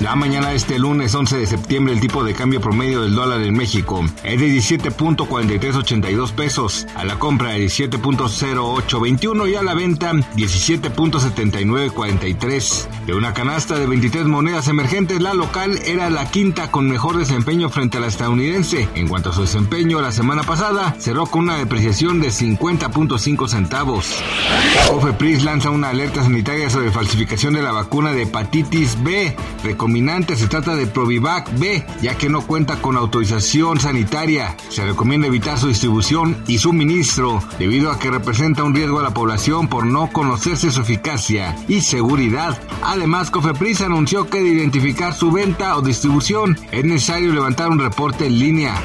La mañana de este lunes 11 de septiembre el tipo de cambio promedio del dólar en México es de 17.4382 pesos, a la compra de 17.0821 y a la venta 17.7943. De una canasta de 23 monedas emergentes, la local era la quinta con mejor desempeño frente a la estadounidense. En cuanto a su desempeño, la semana pasada cerró con una depreciación de 50.5 centavos. Ofepris lanza una alerta sanitaria sobre falsificación de la vacuna de hepatitis B. Se trata de Provivac B, ya que no cuenta con autorización sanitaria. Se recomienda evitar su distribución y suministro, debido a que representa un riesgo a la población por no conocerse su eficacia y seguridad. Además, Cofepris anunció que de identificar su venta o distribución es necesario levantar un reporte en línea.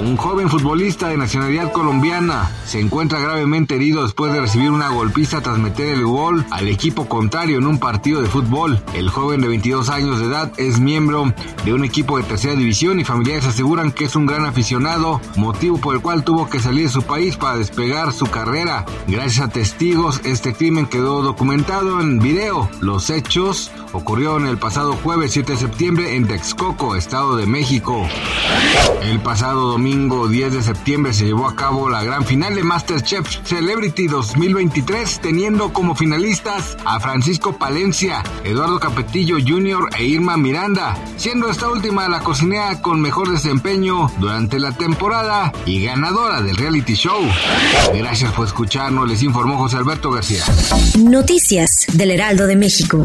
Un joven futbolista de nacionalidad colombiana se encuentra gravemente herido después de recibir una golpiza tras meter el gol al equipo contrario en un partido de fútbol. El joven de 22 años de edad, es miembro de un equipo de tercera división y familiares aseguran que es un gran aficionado, motivo por el cual tuvo que salir de su país para despegar su carrera. Gracias a testigos, este crimen quedó documentado en video. Los hechos ocurrieron el pasado jueves 7 de septiembre en Texcoco, Estado de México. El pasado domingo 10 de septiembre se llevó a cabo la gran final de Masterchef Celebrity 2023, teniendo como finalistas a Francisco Palencia, Eduardo Capetillo Jr. e Irma Miranda, siendo esta última la cocinera con mejor desempeño durante la temporada y ganadora del reality show. Gracias por escucharnos, les informó José Alberto García. Noticias del Heraldo de México.